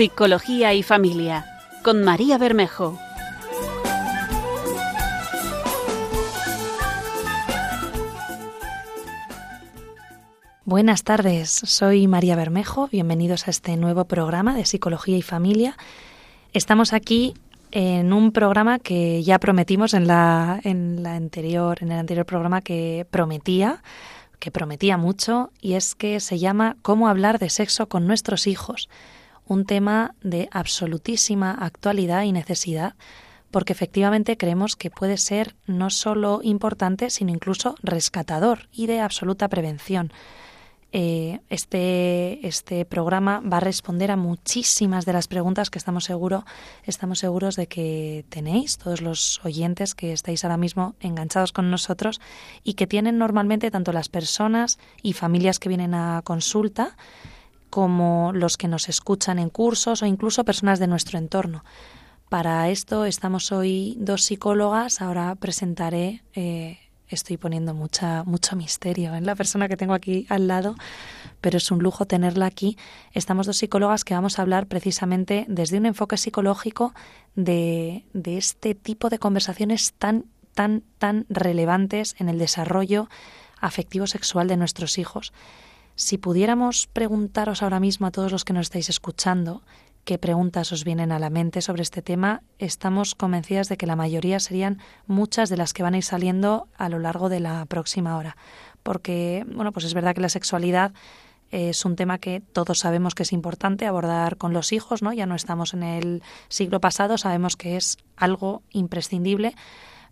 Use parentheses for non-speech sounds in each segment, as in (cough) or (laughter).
Psicología y Familia, con María Bermejo. Buenas tardes, soy María Bermejo, bienvenidos a este nuevo programa de Psicología y Familia. Estamos aquí en un programa que ya prometimos en la, en la anterior, en el anterior programa que prometía, que prometía mucho, y es que se llama Cómo hablar de sexo con nuestros hijos un tema de absolutísima actualidad y necesidad, porque efectivamente creemos que puede ser no solo importante, sino incluso rescatador y de absoluta prevención. Eh, este, este programa va a responder a muchísimas de las preguntas que estamos seguro, estamos seguros de que tenéis, todos los oyentes que estáis ahora mismo enganchados con nosotros y que tienen normalmente tanto las personas y familias que vienen a consulta, como los que nos escuchan en cursos o incluso personas de nuestro entorno. Para esto estamos hoy dos psicólogas. Ahora presentaré, eh, estoy poniendo mucha, mucho misterio en la persona que tengo aquí al lado, pero es un lujo tenerla aquí. Estamos dos psicólogas que vamos a hablar precisamente desde un enfoque psicológico de, de este tipo de conversaciones tan, tan, tan relevantes en el desarrollo afectivo sexual de nuestros hijos. Si pudiéramos preguntaros ahora mismo a todos los que nos estáis escuchando qué preguntas os vienen a la mente sobre este tema, estamos convencidas de que la mayoría serían muchas de las que van a ir saliendo a lo largo de la próxima hora. Porque, bueno, pues es verdad que la sexualidad es un tema que todos sabemos que es importante abordar con los hijos, ¿no? Ya no estamos en el siglo pasado, sabemos que es algo imprescindible,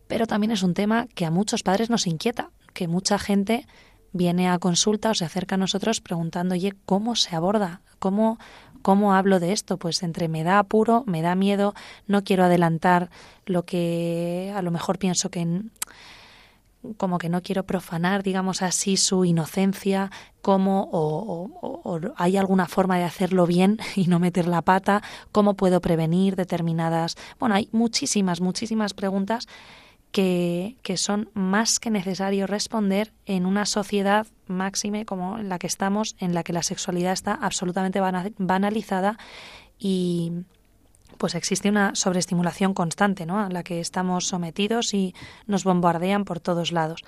pero también es un tema que a muchos padres nos inquieta, que mucha gente viene a consulta o se acerca a nosotros preguntando, oye, ¿cómo se aborda? ¿Cómo, ¿Cómo hablo de esto? Pues entre me da apuro, me da miedo, no quiero adelantar lo que a lo mejor pienso que como que no quiero profanar, digamos así, su inocencia, cómo o, o, hay alguna forma de hacerlo bien (laughs) y no meter la pata, cómo puedo prevenir determinadas. Bueno, hay muchísimas, muchísimas preguntas que, que, son más que necesario responder en una sociedad máxime como en la que estamos, en la que la sexualidad está absolutamente banalizada y pues existe una sobreestimulación constante, ¿no? A la que estamos sometidos y nos bombardean por todos lados.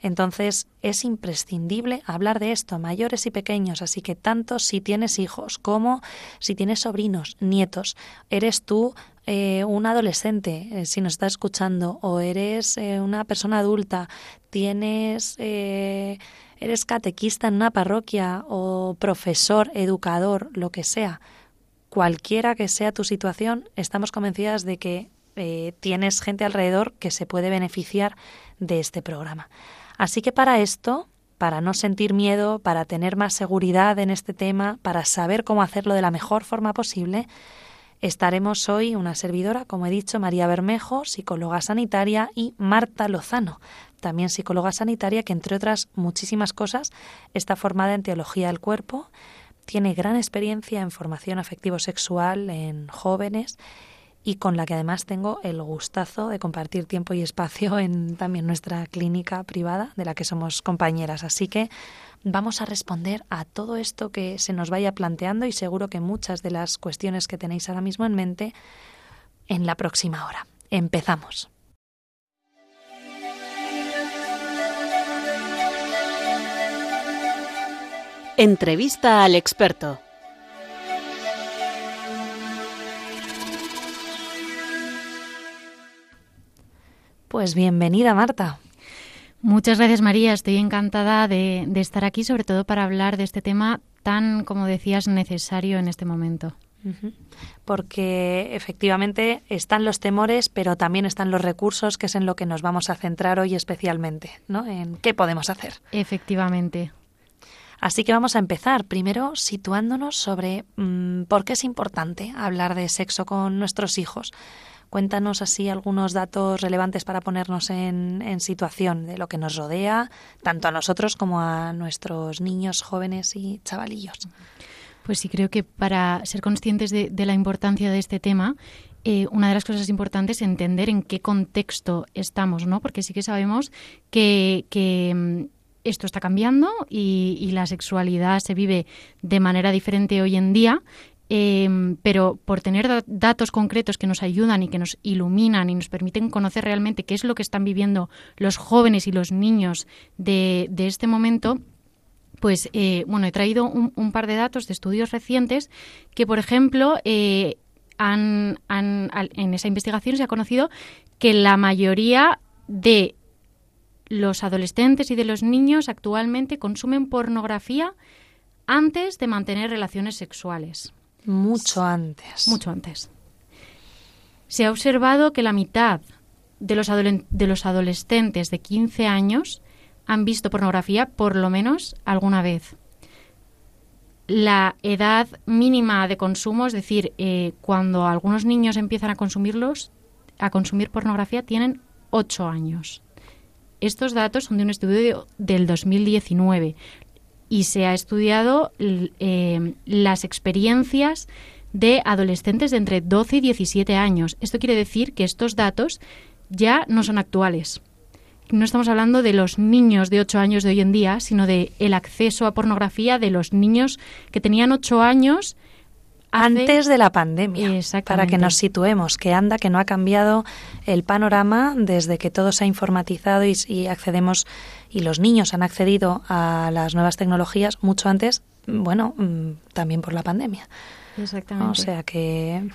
Entonces, es imprescindible hablar de esto, mayores y pequeños, así que tanto si tienes hijos como si tienes sobrinos, nietos, eres tú eh, un adolescente, eh, si nos está escuchando, o eres eh, una persona adulta, tienes, eres catequista en una parroquia o profesor, educador, lo que sea, cualquiera que sea tu situación, estamos convencidas de que tienes gente alrededor que se puede beneficiar de este programa. Así que para esto, para no sentir miedo, para tener más seguridad en este tema, para saber cómo hacerlo de la mejor forma posible, Estaremos hoy una servidora, como he dicho, María Bermejo, psicóloga sanitaria, y Marta Lozano, también psicóloga sanitaria, que entre otras muchísimas cosas está formada en teología del cuerpo, tiene gran experiencia en formación afectivo-sexual en jóvenes y con la que además tengo el gustazo de compartir tiempo y espacio en también nuestra clínica privada de la que somos compañeras. Así que vamos a responder a todo esto que se nos vaya planteando y seguro que muchas de las cuestiones que tenéis ahora mismo en mente en la próxima hora. Empezamos. Entrevista al experto. Pues bienvenida, Marta. Muchas gracias María, estoy encantada de, estar aquí, sobre todo para hablar de este tema tan, como decías, necesario en este momento. Porque efectivamente están los temores, pero también están los recursos, que es en lo que nos vamos a centrar hoy especialmente, ¿no? En qué podemos hacer. Efectivamente. Así que vamos a empezar primero situándonos sobre mm, por qué es importante hablar de sexo con nuestros hijos. Cuéntanos así algunos datos relevantes para ponernos en, situación de lo que nos rodea, tanto a nosotros como a nuestros niños, jóvenes y chavalillos. Pues sí, creo que para ser conscientes de, la importancia de este tema, eh, una de las cosas importantes es entender en qué contexto estamos, ¿no? Porque sí que sabemos que, mm, esto está cambiando y, la sexualidad se vive de manera diferente hoy en día Em, pero por tener datos concretos que nos ayudan y que nos iluminan y nos permiten conocer realmente qué es lo que están viviendo los jóvenes y los niños de, este momento, pues eh, bueno, he traído un, par de datos de estudios recientes que, por ejemplo, eh, han, en esa investigación se ha conocido que la mayoría de los adolescentes y de los niños actualmente consumen pornografía antes de mantener relaciones sexuales. Mucho antes. Mucho antes. Se ha observado que la mitad de los, de los adolescentes de 15 años han visto pornografía por lo menos alguna vez. La edad mínima de consumo, es decir, eh, cuando algunos niños empiezan a consumirlos, a consumir pornografía, tienen 8 años. Estos datos son de un estudio del 2019 y se ha estudiado eh, las experiencias de adolescentes de entre 12 y 17 años. Esto quiere decir que estos datos ya no son actuales. No estamos hablando de los niños de 8 años de hoy en día, sino de el acceso a pornografía de los niños que tenían 8 años antes de la pandemia, para que nos situemos, que anda, que no ha cambiado el panorama desde que todo se ha informatizado y, accedemos, y los niños han accedido a las nuevas tecnologías mucho antes, bueno, mm, también por la pandemia. Exactamente. O sea que...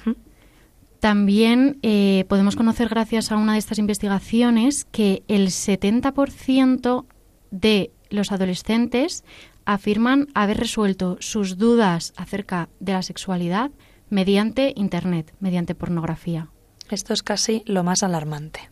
También eh, podemos conocer, gracias a una de estas investigaciones, que el 70% de los adolescentes afirman haber resuelto sus dudas acerca de la sexualidad mediante Internet, mediante pornografía. Esto es casi lo más alarmante.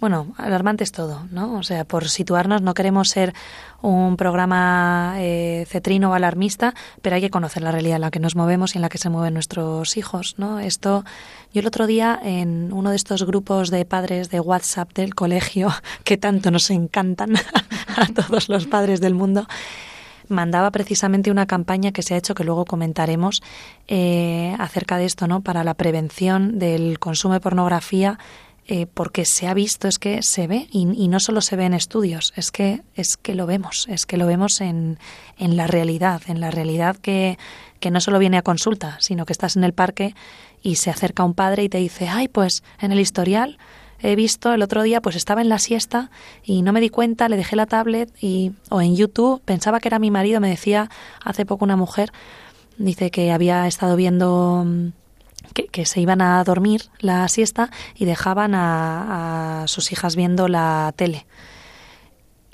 Bueno, alarmante es todo, ¿no? O sea, por situarnos, no queremos ser un programa eh, cetrino o alarmista, pero hay que conocer la realidad en la que nos movemos y en la que se mueven nuestros hijos, ¿no? Esto, yo el otro día en uno de estos grupos de padres de WhatsApp del colegio, (laughs) que tanto nos encantan (laughs) a todos los padres del mundo, mandaba precisamente una campaña que se ha hecho, que luego comentaremos, eh, acerca de esto, ¿no? Para la prevención del consumo de pornografía eh, porque se ha visto, es que se ve, y, no solo se ve en estudios, es que, es que lo vemos, es que lo vemos en, en la realidad, en la realidad que, que no solo viene a consulta, sino que estás en el parque y se acerca un padre y te dice, ay, pues en el historial he visto el otro día, pues estaba en la siesta y no me di cuenta, le dejé la tablet y o en YouTube pensaba que era mi marido, me decía hace poco una mujer, dice que había estado viendo mm, que, se iban a dormir la siesta y dejaban a sus hijas viendo la tele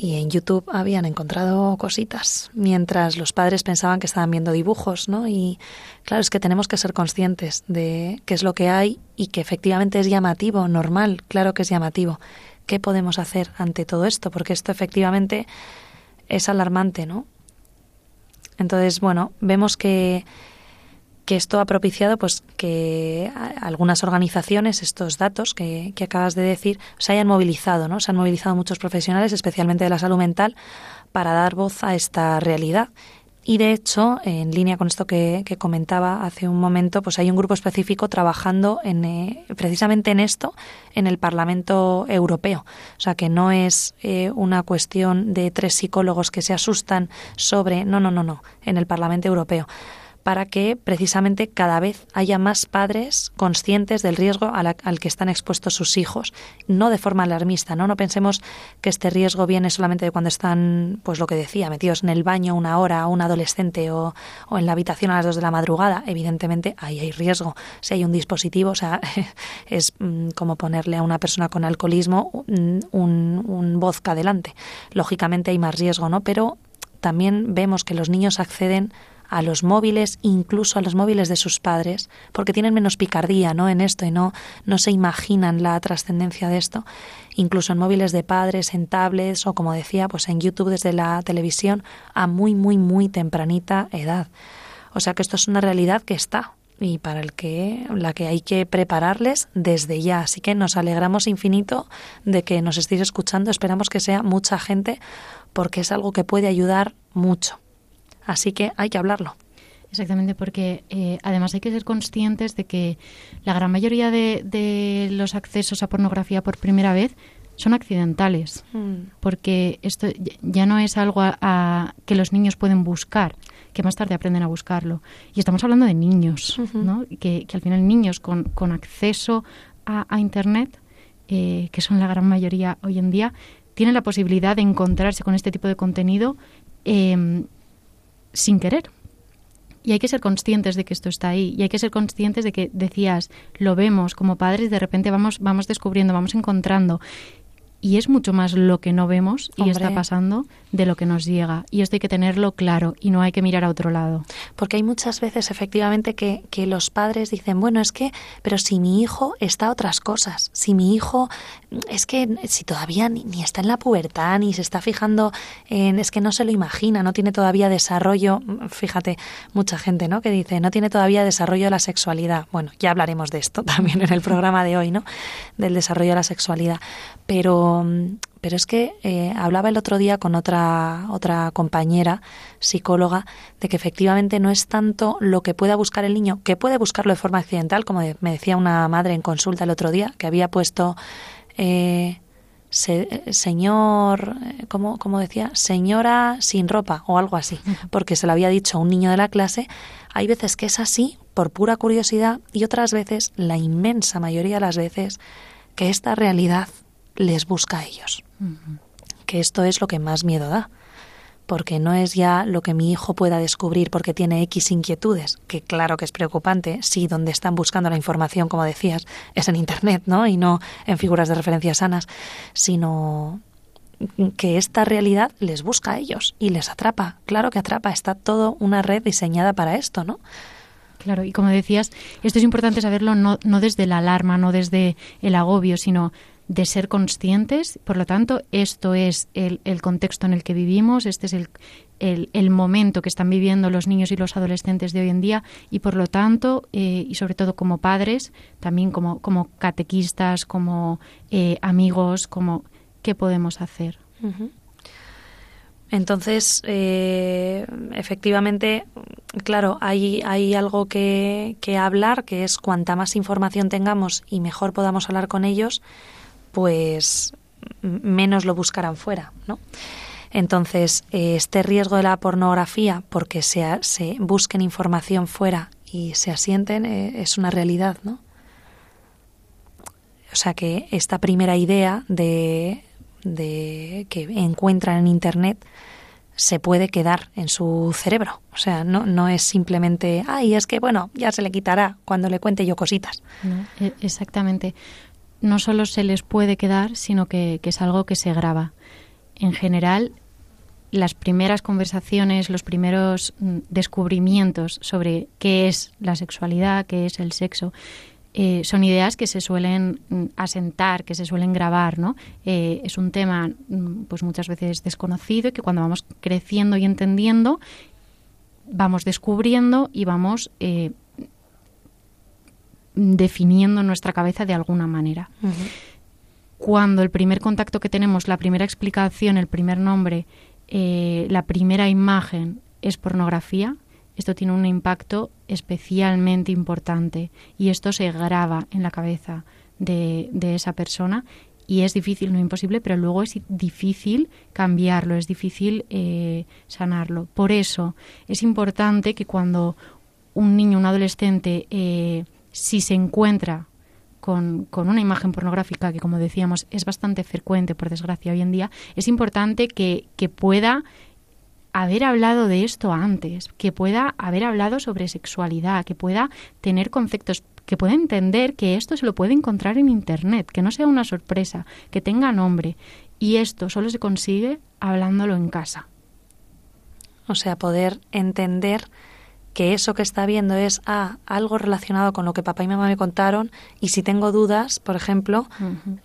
y en YouTube habían encontrado cositas, mientras los padres pensaban que estaban viendo dibujos, ¿no? Y claro, es que tenemos que ser conscientes de qué es lo que hay y que efectivamente es llamativo, normal, claro que es llamativo. ¿Qué podemos hacer ante todo esto? Porque esto efectivamente es alarmante, ¿no? Entonces, bueno, vemos que que esto ha propiciado pues que algunas organizaciones estos datos que, que, acabas de decir se hayan movilizado no se han movilizado muchos profesionales especialmente de la salud mental para dar voz a esta realidad. Y de hecho en línea con esto que, que comentaba hace un momento pues hay un grupo específico trabajando en eh, precisamente en esto en el Parlamento Europeo. O sea que no es eh, una cuestión de tres psicólogos que se asustan sobre no no no no en el Parlamento Europeo para que precisamente cada vez haya más padres conscientes del riesgo al, que están expuestos sus hijos, no de forma alarmista, ¿no? No pensemos que este riesgo viene solamente de cuando están, pues lo que decía, metidos en el baño una hora, un adolescente o, en la habitación a las dos de la madrugada. Evidentemente ahí hay riesgo. Si hay un dispositivo, o sea, (laughs) es mm, como ponerle a una persona con alcoholismo un, un vodka delante. Lógicamente hay más riesgo, ¿no? Pero también vemos que los niños acceden a los móviles, incluso a los móviles de sus padres, porque tienen menos picardía ¿no? en esto y no, no se imaginan la trascendencia de esto, incluso en móviles de padres, en tablets o como decía, pues en YouTube desde la televisión a muy, muy, muy tempranita edad. O sea que esto es una realidad que está y para el que la que hay que prepararles desde ya. Así que nos alegramos infinito de que nos estéis escuchando. Esperamos que sea mucha gente porque es algo que puede ayudar mucho. Así que hay que hablarlo. Exactamente, porque eh, además hay que ser conscientes de que la gran mayoría de, los accesos a pornografía por primera vez son accidentales, mm. porque esto ya no es algo a, que los niños pueden buscar, que más tarde aprenden a buscarlo. Y estamos hablando de niños, ¿no? Que, al final niños con, con acceso a, Internet, eh, que son la gran mayoría hoy en día, tienen la posibilidad de encontrarse con este tipo de contenido em, sin querer. Y hay que ser conscientes de que esto está ahí. Y hay que ser conscientes de que decías, lo vemos como padres, de repente vamos, vamos descubriendo, vamos encontrando y es mucho más lo que no vemos y está pasando de lo que nos llega. Y esto hay que tenerlo claro y no hay que mirar a otro lado. Porque hay muchas veces, efectivamente, que, que los padres dicen, bueno, es que, pero si mi hijo está a otras cosas, si mi hijo, es que si todavía ni, ni está en la pubertad, ni se está fijando en, es que no se lo imagina, no tiene todavía desarrollo, fíjate, mucha gente, ¿no? Que dice, no tiene todavía desarrollo de la sexualidad. Bueno, ya hablaremos de esto (laughs) también en el programa de hoy, ¿no? Del desarrollo de la sexualidad. Pero pero, es que eh, hablaba el otro día con otra, otra compañera psicóloga de que efectivamente no es tanto lo que pueda buscar el niño, que puede buscarlo de forma accidental, como me decía una madre en consulta el otro día, que había puesto eh, señor, eh, ¿cómo, ¿cómo, decía? Señora sin ropa o algo así, porque se lo había dicho a un niño de la clase. Hay veces que es así por pura curiosidad y otras veces, la inmensa mayoría de las veces, que esta realidad les busca a ellos. Que esto es lo que más miedo da, porque no es ya lo que mi hijo pueda descubrir porque tiene X inquietudes, que claro que es preocupante, si donde están buscando la información, como decías, es en Internet, ¿no? Y no en figuras de referencia sanas, sino que esta realidad les busca a ellos y les atrapa. Claro que atrapa, está todo una red diseñada para esto, ¿no? Claro, y como decías, esto es importante saberlo no, no desde la alarma, no desde el agobio, sino de ser conscientes. Por lo tanto, esto es el, contexto en el que vivimos, este es el, el, momento que están viviendo los niños y los adolescentes de hoy en día y, por lo tanto, eh, y sobre todo como padres, también como, como catequistas, como eh, amigos, como qué podemos hacer. Entonces, eh, efectivamente, claro, hay, hay algo que, que hablar, que es cuanta más información tengamos y mejor podamos hablar con ellos, pues menos lo buscarán fuera, ¿no? Entonces, eh, este riesgo de la pornografía, porque se, se busquen información fuera y se asienten, eh, es una realidad, ¿no? O sea que esta primera idea de, que encuentran en Internet se puede quedar en su cerebro. O sea, no, no es simplemente, ay, es que bueno, ya se le quitará cuando le cuente yo cositas. E, exactamente no solo se les puede quedar, sino que, es algo que se graba. En general, las primeras conversaciones, los primeros mm, descubrimientos sobre qué es la sexualidad, qué es el sexo, eh, son ideas que se suelen mm, asentar, que se suelen grabar, ¿no? Eh, es un tema, mm, pues muchas veces desconocido y que cuando vamos creciendo y entendiendo, vamos descubriendo y vamos eh, definiendo nuestra cabeza de alguna manera. Cuando el primer contacto que tenemos, la primera explicación, el primer nombre, eh, la primera imagen es pornografía, esto tiene un impacto especialmente importante y esto se graba en la cabeza de, esa persona y es difícil, no imposible, pero luego es difícil cambiarlo, es difícil eh, sanarlo. Por eso es importante que cuando un niño, un adolescente eh, si se encuentra con, una imagen pornográfica, que como decíamos es bastante frecuente, por desgracia, hoy en día, es importante que, pueda haber hablado de esto antes, que pueda haber hablado sobre sexualidad, que pueda tener conceptos, que pueda entender que esto se lo puede encontrar en Internet, que no sea una sorpresa, que tenga nombre. Y esto solo se consigue hablándolo en casa. O sea, poder entender que eso que está viendo es ah, algo relacionado con lo que papá y mamá me contaron y si tengo dudas, por ejemplo,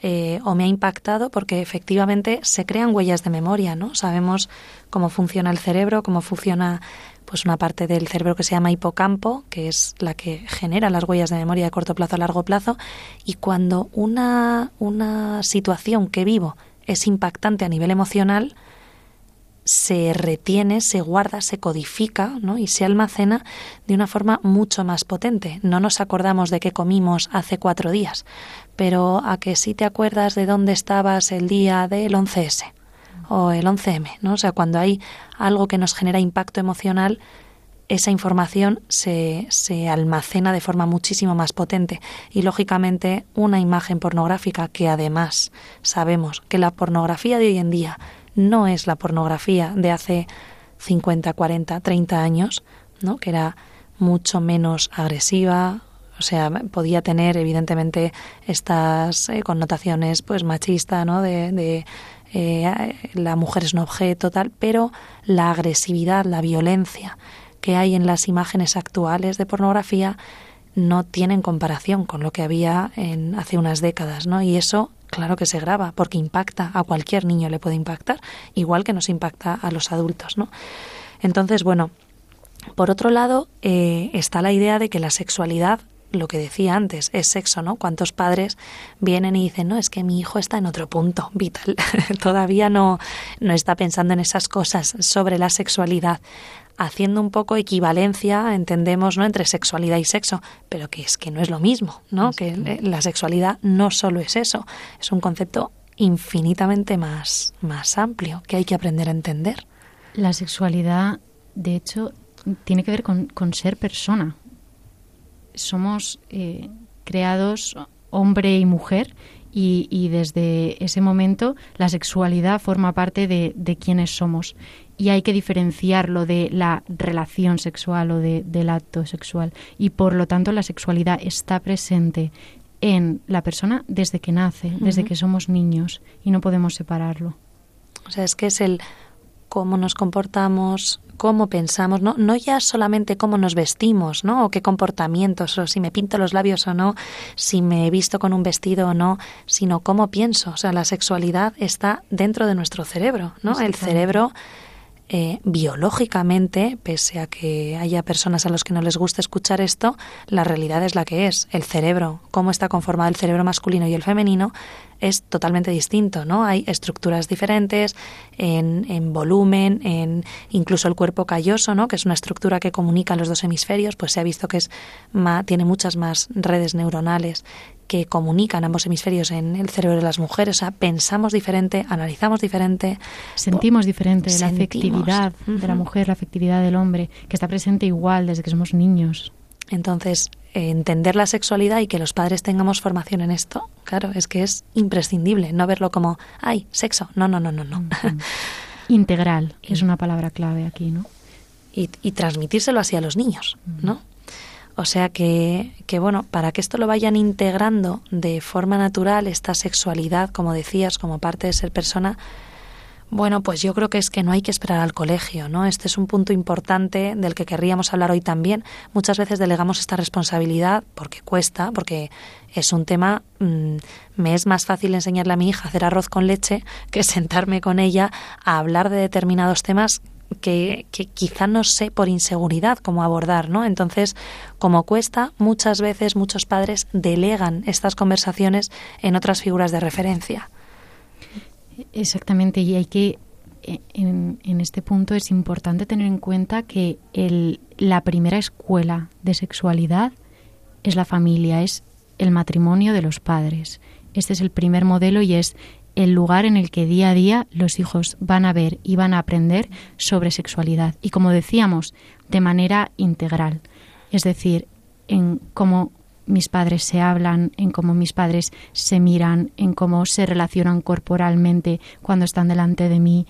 eh, o me ha impactado, porque efectivamente se crean huellas de memoria, ¿no? Sabemos cómo funciona el cerebro, cómo funciona pues una parte del cerebro que se llama hipocampo, que es la que genera las huellas de memoria de corto plazo a largo plazo, y cuando una, una situación que vivo es impactante a nivel emocional, se retiene, se guarda, se codifica ¿no? y se almacena de una forma mucho más potente. No nos acordamos de qué comimos hace cuatro días, pero a que sí te acuerdas de dónde estabas el día del 11S o el 11M, ¿no? O sea, cuando hay algo que nos genera impacto emocional, esa información se, se, almacena de forma muchísimo más potente y lógicamente una imagen pornográfica que además sabemos que la pornografía de hoy en día no es la pornografía de hace 50, 40, 30 años, ¿no? que era mucho menos agresiva, o sea, podía tener evidentemente estas eh, connotaciones pues machista, ¿no? De, eh, la mujer es un objeto tal, pero la agresividad, la violencia que hay en las imágenes actuales de pornografía no tienen comparación con lo que había en hace unas décadas, ¿no? Y eso claro que se graba porque impacta a cualquier niño le puede impactar, igual que nos impacta a los adultos, ¿no? Entonces, bueno, por otro lado, eh, está la idea de que la sexualidad lo que decía antes, es sexo, ¿no? ¿Cuántos padres vienen y dicen, no, es que mi hijo está en otro punto vital, (laughs) todavía no, no está pensando en esas cosas sobre la sexualidad? Haciendo un poco equivalencia, entendemos, ¿no? entre sexualidad y sexo, pero que es que no es lo mismo, ¿no? Que la sexualidad no solo es eso, es un concepto infinitamente más, más amplio que hay que aprender a entender. La sexualidad, de hecho, tiene que ver con, con ser persona, somos eh, creados hombre y mujer y, desde ese momento la sexualidad forma parte de, de quienes somos y hay que diferenciarlo de la relación sexual o de, del acto sexual y por lo tanto la sexualidad está presente en la persona desde que nace, desde que somos niños y no podemos separarlo. O sea, es que es el cómo nos comportamos, cómo pensamos, no, no ya solamente cómo nos vestimos, ¿no? O qué comportamientos, o si me pinto los labios o no, si me he visto con un vestido o no, sino cómo pienso. O sea, la sexualidad está dentro de nuestro cerebro, ¿no? El cerebro eh, biológicamente, pese a que haya personas a los que no les gusta escuchar esto, la realidad es la que es. El cerebro, cómo está conformado el cerebro masculino y el femenino, es totalmente distinto, ¿no? Hay estructuras diferentes en, en, volumen, en incluso el cuerpo calloso, ¿no? Que es una estructura que comunica los dos hemisferios, pues se ha visto que es tiene muchas más redes neuronales que comunican ambos hemisferios en el cerebro de las mujeres. O sea, pensamos diferente, analizamos diferente. Sentimos diferente la afectividad de la mujer, la afectividad del hombre, que está presente igual desde que somos niños. Entonces, entender la sexualidad y que los padres tengamos formación en esto, claro, es que es imprescindible no verlo como, ay, sexo. No, no, no, no, no. Integral es (laughs) una palabra clave aquí, ¿no? Y, y transmitírselo así a los niños, ¿no? O sea que, que, bueno, para que esto lo vayan integrando de forma natural, esta sexualidad, como decías, como parte de ser persona, bueno, pues yo creo que es que no hay que esperar al colegio, ¿no? Este es un punto importante del que querríamos hablar hoy también. Muchas veces delegamos esta responsabilidad porque cuesta, porque es un tema. Mm, me es más fácil enseñarle a mi hija a hacer arroz con leche que sentarme con ella a hablar de determinados temas que, quizá no sé por inseguridad cómo abordar, ¿no? Entonces, como cuesta, muchas veces muchos padres delegan estas conversaciones en otras figuras de referencia. Exactamente, y hay que, e, en, en este punto es importante tener en cuenta que el, la primera escuela de sexualidad es la familia, es el matrimonio de los padres. Este es el primer modelo y es el lugar en el que día a día los hijos van a ver y van a aprender sobre sexualidad. Y como decíamos, de manera integral. Es decir, en cómo mis padres se hablan, en cómo mis padres se miran, en cómo se relacionan corporalmente cuando están delante de mí,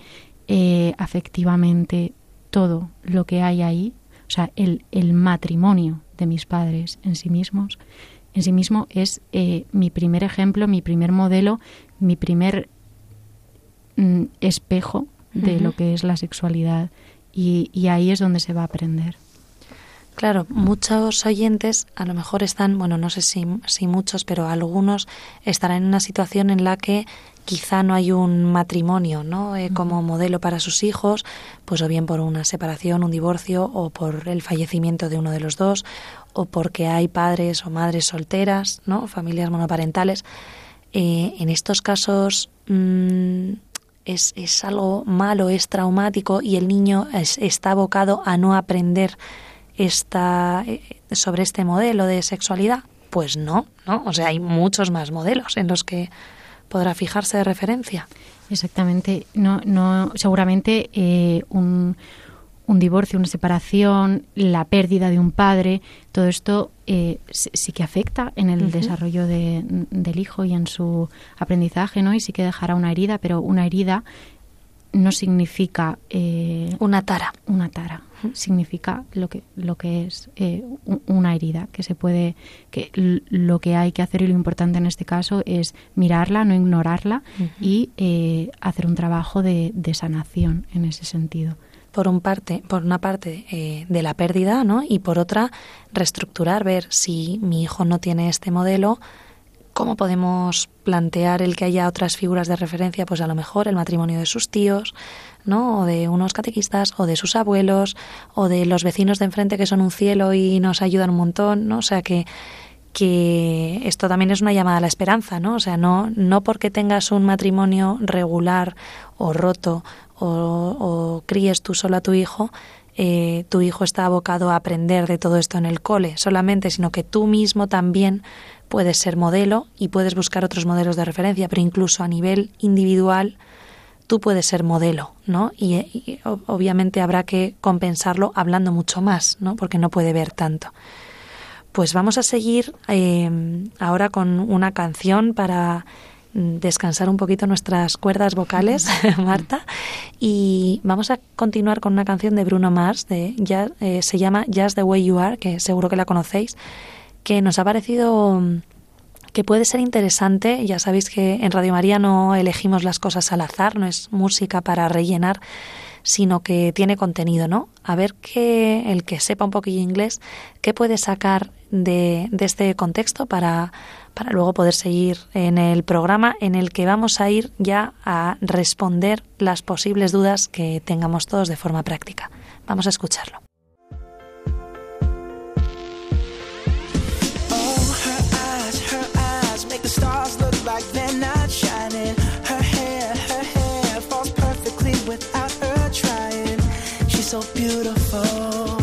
eh, afectivamente, todo lo que hay ahí, o sea, el, el, matrimonio de mis padres en sí mismos, en sí mismo es eh, mi primer ejemplo, mi primer modelo, mi primer mm, espejo de lo que es la sexualidad y, y, ahí es donde se va a aprender. Claro, muchos oyentes a lo mejor están, bueno, no sé si, si muchos, pero algunos estarán en una situación en la que quizá no hay un matrimonio, ¿no? Eh, como modelo para sus hijos, pues o bien por una separación, un divorcio, o por el fallecimiento de uno de los dos, o porque hay padres o madres solteras, ¿no? Familias monoparentales. Eh, en estos casos mmm, es, es, algo malo, es traumático y el niño está abocado a no aprender esta, eh, sobre este modelo de sexualidad. Pues no, ¿no? O sea, hay muchos más modelos en los que podrá fijarse de referencia. Exactamente. No, no, seguramente eh, un, un divorcio, una separación, la pérdida de un padre, todo esto eh, sí que afecta en el desarrollo del hijo y en su aprendizaje, ¿no? Y sí que dejará una herida, pero una herida no significa eh, una tara. Una tara significa lo que lo que es eh, una herida que se puede que lo que hay que hacer y lo importante en este caso es mirarla, no ignorarla y eh, hacer un trabajo de, de, sanación en ese sentido. Por un parte, por una parte de la pérdida, ¿no? Y por otra reestructurar, ver si mi hijo no tiene este modelo ¿Cómo podemos plantear el que haya otras figuras de referencia? Pues a lo mejor el matrimonio de sus tíos, ¿no? O de unos catequistas, o de sus abuelos, o de los vecinos de enfrente que son un cielo y nos ayudan un montón, ¿no? O sea que que esto también es una llamada a la esperanza, ¿no? O sea, no, no porque tengas un matrimonio regular o roto o, críes tú solo a tu hijo, eh, tu hijo está abocado a aprender de todo esto en el cole solamente, sino que tú mismo también puedes ser modelo y puedes buscar otros modelos de referencia, pero incluso a nivel individual tú puedes ser modelo, ¿no? Y, obviamente habrá que compensarlo hablando mucho más, ¿no? Porque no puede ver tanto. Pues vamos a seguir eh, ahora con una canción para descansar un poquito nuestras cuerdas vocales, (laughs) Marta, y vamos a continuar con una canción de Bruno Mars, de, ya, eh, se llama Just the Way You Are, que seguro que la conocéis, que nos ha parecido mm, que puede ser interesante. Ya sabéis que en Radio María no elegimos las cosas al azar, no es música para rellenar, sino que tiene contenido, ¿no? A ver que el que sepa un poquillo inglés, qué puede sacar de, este contexto para para luego poder seguir en el programa en el que vamos a ir ya a responder las posibles dudas que tengamos todos de forma práctica. Vamos a escucharlo. so beautiful,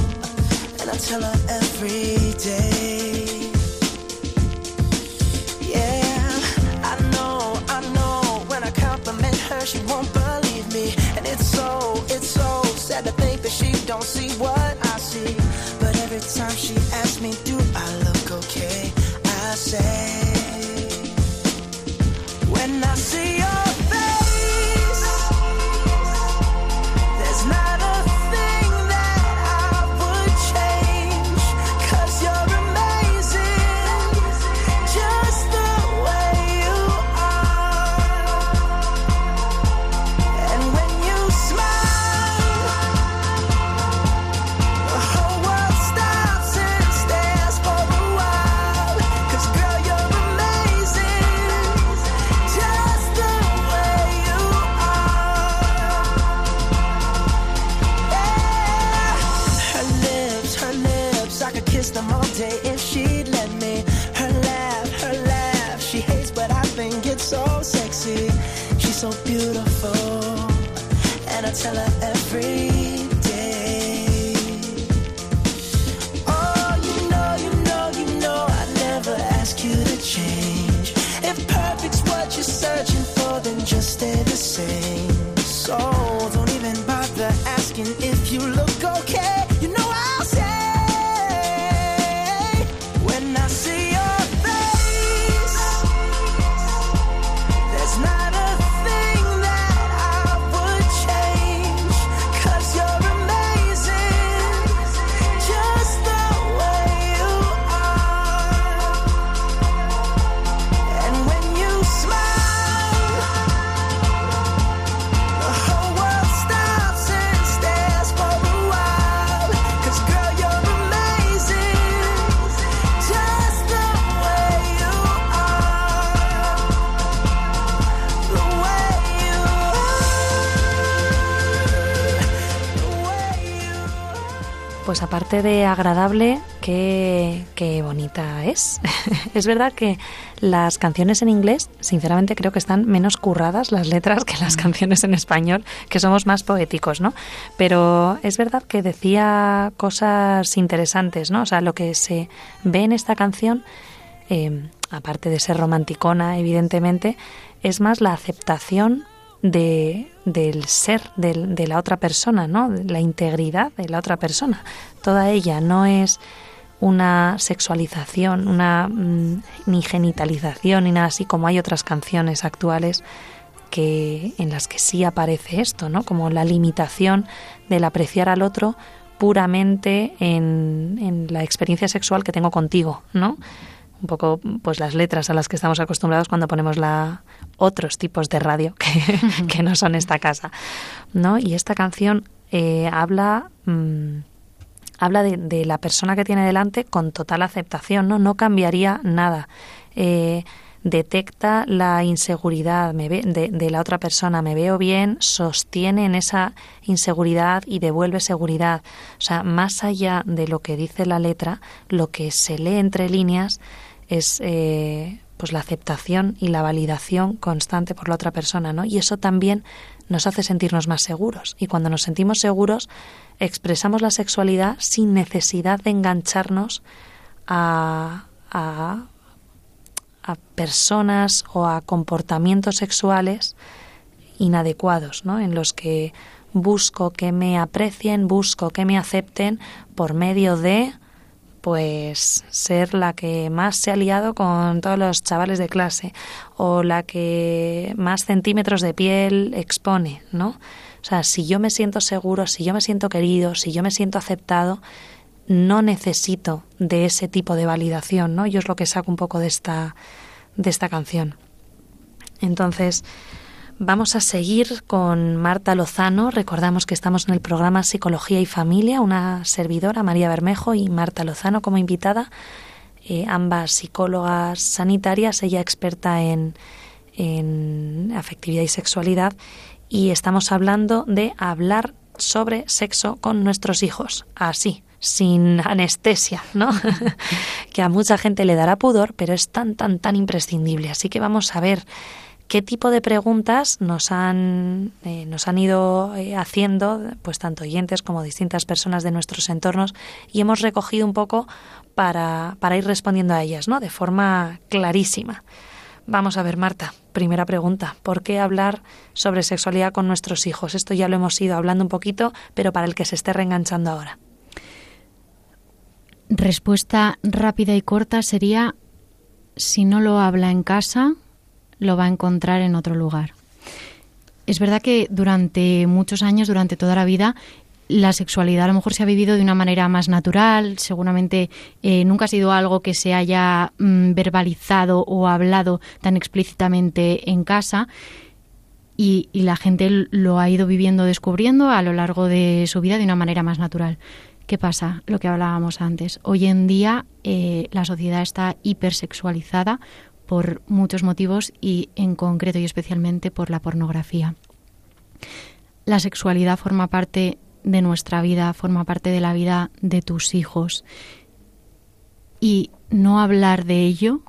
and I tell her every day. Yeah, I know, I know. When I compliment her, she won't believe me, and it's so, it's so sad to think that she don't see what. Pues aparte de agradable, qué, qué bonita es. (laughs) es verdad que las canciones en inglés, sinceramente creo que están menos curradas las letras que las mm. canciones en español, que somos más poéticos, ¿no? Pero es verdad que decía cosas interesantes, ¿no? O sea, lo que se ve en esta canción, eh, aparte de ser romanticona, evidentemente, es más la aceptación de, del ser de la otra persona, ¿no? La integridad de la otra persona. Toda ella no es una sexualización, una mm, ni genitalización ni nada así como hay otras canciones actuales que en las que sí aparece esto, ¿no? Como la limitación del apreciar al otro puramente en, en la experiencia sexual que tengo contigo, ¿no? Un poco pues las letras a las que estamos acostumbrados cuando ponemos la otros tipos de radio que, (laughs) no son esta casa no y esta canción eh, habla mm, habla de, la persona que tiene delante con total aceptación no no cambiaría nada. Eh, detecta la inseguridad me ve, de, de, la otra persona, me veo bien, sostiene en esa inseguridad y devuelve seguridad. O sea, más allá de lo que dice la letra, lo que se lee entre líneas es eh, pues la aceptación y la validación constante por la otra persona, ¿no? Y eso también nos hace sentirnos más seguros. Y cuando nos sentimos seguros, expresamos la sexualidad sin necesidad de engancharnos a, a, a personas o a comportamientos sexuales inadecuados, ¿no? En los que busco que me aprecien, busco que me acepten por medio de pues ser la que más se ha liado con todos los chavales de clase o la que más centímetros de piel expone, ¿no? O sea, si yo me siento seguro, si yo me siento querido, si yo me siento aceptado, no necesito de ese tipo de validación, ¿no? Yo es lo que saco un poco de esta de esta canción. Entonces, Vamos a seguir con Marta Lozano. Recordamos que estamos en el programa Psicología y Familia, una servidora, María Bermejo, y Marta Lozano como invitada, eh, ambas psicólogas sanitarias, ella experta en, en afectividad y sexualidad, y estamos hablando de hablar sobre sexo con nuestros hijos, así, sin anestesia, ¿no? (laughs) que a mucha gente le dará pudor, pero es tan, tan, tan imprescindible. Así que vamos a ver qué tipo de preguntas nos han, eh, nos han ido eh, haciendo, pues tanto oyentes como distintas personas de nuestros entornos, y hemos recogido un poco para, para ir respondiendo a ellas, ¿no? De forma clarísima. Vamos a ver, Marta, primera pregunta. ¿Por qué hablar sobre sexualidad con nuestros hijos? Esto ya lo hemos ido hablando un poquito, pero para el que se esté reenganchando ahora. Respuesta rápida y corta sería, si no lo habla en casa, lo va a encontrar en otro lugar. Es verdad que durante muchos años, durante toda la vida, la sexualidad a lo mejor se ha vivido de una manera más natural, seguramente eh, nunca ha sido algo que se haya mm, verbalizado o hablado tan explícitamente en casa y, la gente lo ha ido viviendo, descubriendo a lo largo de su vida de una manera más natural. ¿Qué pasa? Lo que hablábamos antes. Hoy en día eh, la sociedad está hipersexualizada por muchos motivos y en concreto y especialmente por la pornografía. La sexualidad forma parte de nuestra vida, forma parte de la vida de tus hijos. Y no hablar de ello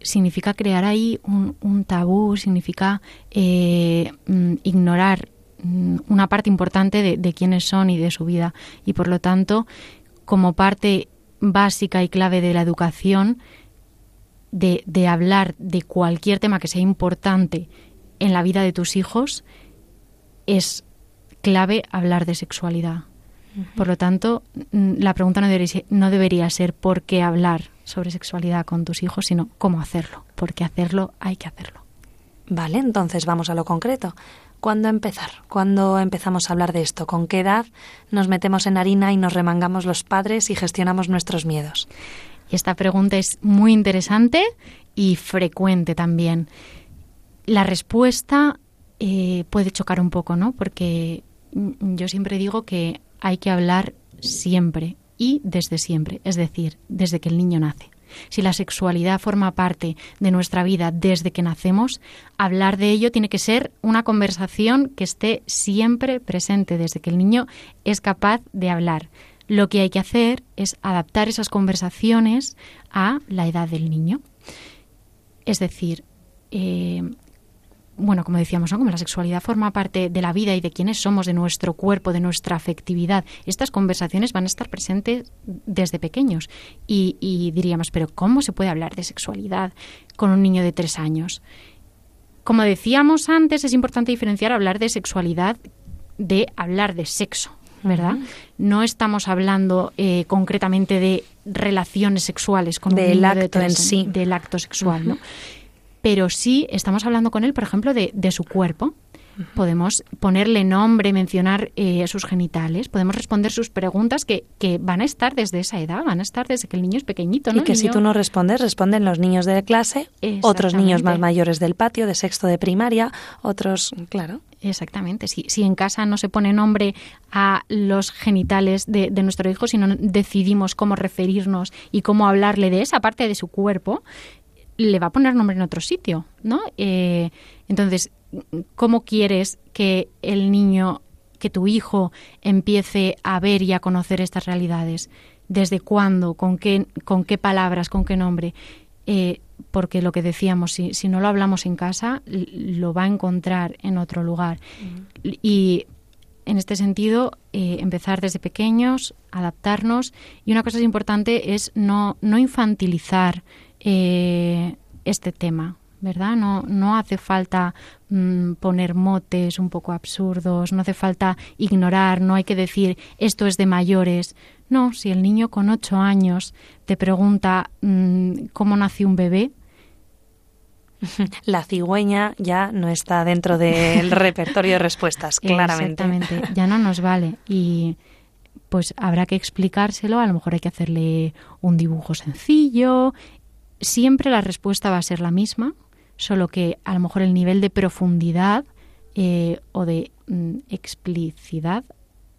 significa crear ahí un, tabú, significa eh, mm, ignorar mm, una parte importante de, de quiénes son y de su vida. Y por lo tanto, como parte básica y clave de la educación, de, hablar de cualquier tema que sea importante en la vida de tus hijos, es clave hablar de sexualidad. Por lo tanto, la pregunta no debería, no debería ser por qué hablar sobre sexualidad con tus hijos, sino cómo hacerlo, porque hacerlo hay que hacerlo. Vale, entonces vamos a lo concreto. ¿Cuándo empezar? ¿Cuándo empezamos a hablar de esto? ¿Con qué edad nos metemos en harina y nos remangamos los padres y gestionamos nuestros miedos? Y esta pregunta es muy interesante y frecuente también. La respuesta eh, puede chocar un poco, ¿no? Porque yo siempre digo que hay que hablar siempre y desde siempre, es decir, desde que el niño nace. Si la sexualidad forma parte de nuestra vida desde que nacemos, hablar de ello tiene que ser una conversación que esté siempre presente desde que el niño es capaz de hablar. Lo que hay que hacer es adaptar esas conversaciones a la edad del niño. Es decir, eh, bueno, como decíamos, como la sexualidad forma parte de la vida y de quiénes somos, de nuestro cuerpo, de nuestra afectividad, estas conversaciones van a estar presentes desde pequeños. Y, y diríamos, pero ¿cómo se puede hablar de sexualidad con un niño de tres años? como decíamos antes, es importante diferenciar hablar de sexualidad de hablar de sexo. ¿Verdad? No estamos hablando eh, concretamente de relaciones sexuales con del acto en sí. del acto sexual, ¿no? Pero sí estamos hablando con él, por ejemplo, de, de su cuerpo, podemos ponerle nombre, mencionar eh, sus genitales, podemos responder sus preguntas que, que, van a estar desde esa edad, van a estar desde que el niño es pequeñito. ¿no? Y que si tú no respondes, responden los niños de clase, otros niños más mayores del patio, de sexto de primaria, otros, claro. Exactamente. Si, si en casa no se pone nombre a los genitales de, de nuestro hijo, si no decidimos cómo referirnos y cómo hablarle de esa parte de su cuerpo, le va a poner nombre en otro sitio, ¿no? Eh, entonces, ¿cómo quieres que el niño, que tu hijo empiece a ver y a conocer estas realidades? ¿Desde cuándo? ¿Con qué, con qué palabras? ¿Con qué nombre? Eh, porque lo que decíamos, si, si, no lo hablamos en casa, lo va a encontrar en otro lugar. Y en este sentido, eh, empezar desde pequeños, adaptarnos. Y una cosa importante es no, no infantilizar eh, este tema, ¿verdad? No, no hace falta mm, poner motes un poco absurdos, no hace falta ignorar, no hay que decir esto es de mayores. No, si el niño con ocho años te pregunta mm, cómo nació un bebé, (laughs) la cigüeña ya no está dentro del (laughs) repertorio de respuestas, claramente. Exactamente, ya no nos vale. Y pues habrá que explicárselo, a lo mejor hay que hacerle un dibujo sencillo siempre la respuesta va a ser la misma, solo que a lo mejor el nivel de profundidad eh, o de mm, explicidad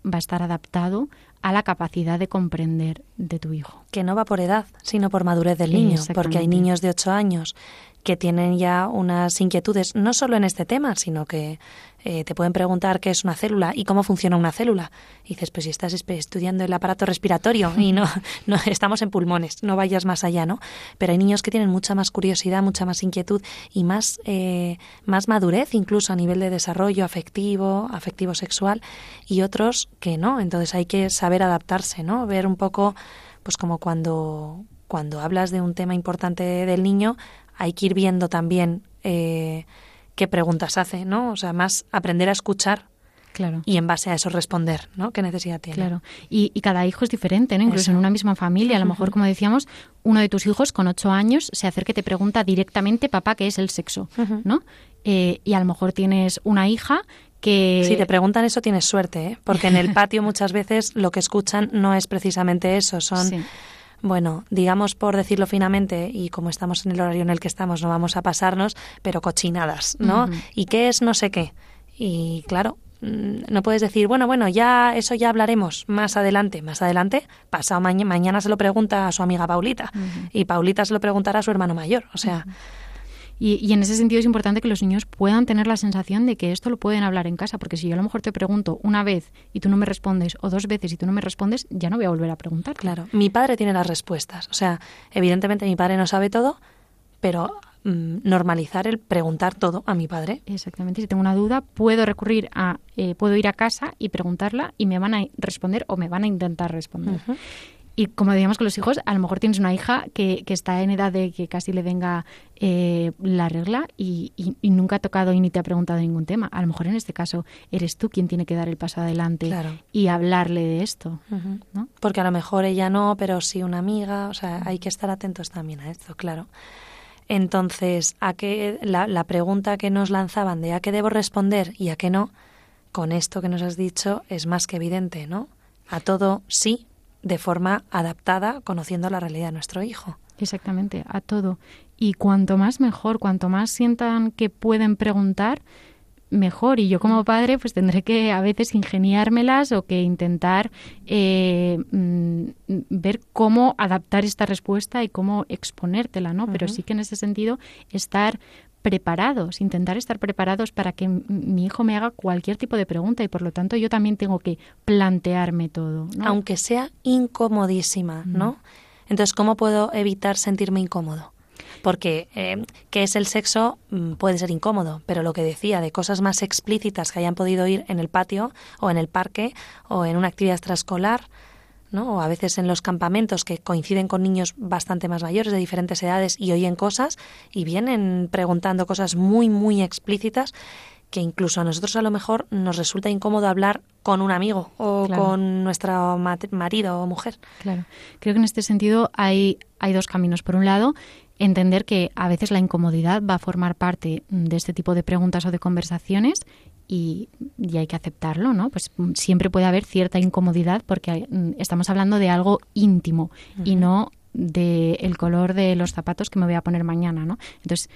va a estar adaptado a la capacidad de comprender de tu hijo. Que no va por edad, sino por madurez del niño, porque hay niños de 8 años que tienen ya unas inquietudes, no solo en este tema, sino que eh, te pueden preguntar qué es una célula y cómo funciona una célula. Y dices, pues si estás estudiando el aparato respiratorio y no, (laughs) no estamos en pulmones, no vayas más allá, ¿no? Pero hay niños que tienen mucha más curiosidad, mucha más inquietud y más, eh, más madurez incluso a nivel de desarrollo afectivo, afectivo sexual y otros que no. Entonces hay que saber adaptarse, ¿no? Ver un poco, pues como cuando cuando hablas de un tema importante del niño, hay que ir viendo también eh, qué preguntas hace, ¿no? O sea, más aprender a escuchar Claro. Y en base a eso responder, ¿no? ¿Qué necesidad tiene? Claro. Y, cada hijo es diferente, ¿no? Incluso en una misma familia. A lo mejor, como decíamos, uno de tus hijos con ocho años se acerca y te pregunta directamente, papá, ¿qué es el sexo? ¿No? Eh, y a lo mejor tienes una hija que... Si te preguntan eso, tienes suerte, ¿eh? Porque en el (laughs) patio muchas veces lo que escuchan no es precisamente eso, son bueno, digamos por decirlo finamente, y como estamos en el horario en el que estamos, no vamos a pasarnos, pero cochinadas, ¿no? ¿Y qué es no sé qué? Y claro, mm, no puedes decir, bueno, bueno, ya eso ya hablaremos más adelante. Más adelante, pasado mañana se lo pregunta a su amiga Paulita y Paulita se lo preguntará a su hermano mayor. O sea, y, en ese sentido es importante que los niños puedan tener la sensación de que esto lo pueden hablar en casa, porque si yo a lo mejor te pregunto una vez y tú no me respondes, o dos veces y tú no me respondes, ya no voy a volver a preguntar. Claro, mi padre tiene las respuestas. O sea, evidentemente mi padre no sabe todo, pero mm, normalizar el preguntar todo a mi padre. Exactamente. Si tengo una duda, puedo recurrir a, eh, puedo ir a casa y preguntarla y me van a responder o me van a intentar responder. Y como decíamos con los hijos, a lo mejor tienes una hija que, que está en edad de que casi le venga eh, la regla y, nunca ha tocado y ni te ha preguntado ningún tema. A lo mejor en este caso eres tú quien tiene que dar el paso adelante y hablarle de esto. ¿no? Porque a lo mejor ella no, pero sí una amiga. O sea, hay que estar atentos también a esto, claro. Entonces, a qué, la, la pregunta que nos lanzaban de a qué debo responder y a qué no, con esto que nos has dicho es más que evidente, ¿no? A todo sí, de forma adaptada, conociendo la realidad de nuestro hijo. Exactamente, a todo. Y cuanto más mejor, cuanto más sientan que pueden preguntar, mejor. Y yo como padre, pues tendré que a veces ingeniármelas o que intentar eh, mm, ver cómo adaptar esta respuesta y cómo exponértela, ¿no? Pero sí que en ese sentido estar preparados, intentar estar preparados para que mi hijo me haga cualquier tipo de pregunta y por lo tanto yo también tengo que plantearme todo. Aunque sea incomodísima, ¿no? Entonces, ¿cómo puedo evitar sentirme incómodo? Porque eh, qué es el sexo mm, puede ser incómodo, pero lo que decía de cosas más explícitas que hayan podido ir en el patio o en el parque o en una actividad extraescolar, ¿no? O a veces en los campamentos que coinciden con niños bastante más mayores de diferentes edades y oyen cosas y vienen preguntando cosas muy, muy explícitas que incluso a nosotros a lo mejor nos resulta incómodo hablar con un amigo o con nuestro marido o mujer. Claro. Creo que en este sentido hay, hay dos caminos. Por un lado, entender que a veces la incomodidad va a formar parte de este tipo de preguntas o de conversaciones y, hay que aceptarlo, ¿no? Pues siempre puede haber cierta incomodidad porque mm, estamos hablando de algo íntimo y no de el color de los zapatos que me voy a poner mañana, ¿no? Entonces,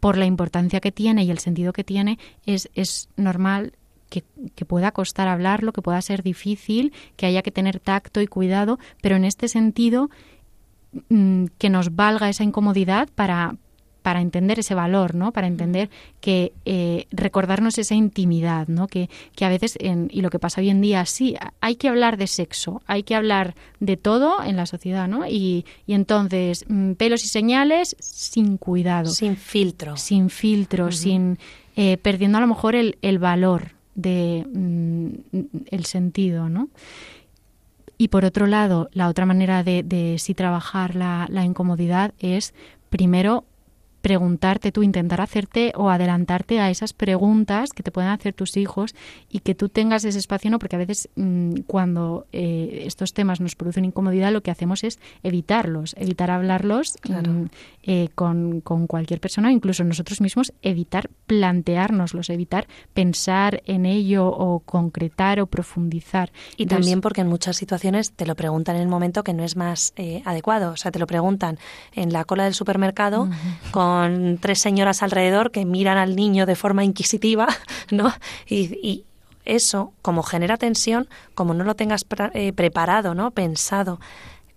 por la importancia que tiene y el sentido que tiene, es, es normal que, que, pueda costar hablarlo, que pueda ser difícil, que haya que tener tacto y cuidado, pero en este sentido mm, que nos valga esa incomodidad para, para entender ese valor, ¿no? Para entender que eh, recordarnos esa intimidad, ¿no? Que, que a veces, y lo que pasa hoy en día, sí, hay que hablar de sexo, hay que hablar de todo en la sociedad, ¿no? Y, y entonces, mm, pelos y señales sin cuidado. Sin filtro. Sin filtro, sin... Eh, perdiendo a lo mejor el, el valor de mm, el sentido, ¿no? Y por otro lado, la otra manera de, de sí trabajar la, la incomodidad es primero preguntarte tú, intentar hacerte o adelantarte a esas preguntas que te pueden hacer tus hijos y que tú tengas ese espacio, ¿no? Porque a veces mm, cuando eh, estos temas nos producen incomodidad, lo que hacemos es evitarlos, evitar hablarlos mm, eh, con, con, cualquier persona, incluso nosotros mismos, evitar planteárnoslos, evitar pensar en ello o concretar o profundizar. Y también porque en muchas situaciones te lo preguntan en el momento que no es más eh, adecuado, o sea, te lo preguntan en la cola del supermercado con con tres señoras alrededor que miran al niño de forma inquisitiva, (laughs) ¿no? Y, eso, como genera tensión, como no lo tengas eh, preparado, ¿no? Pensado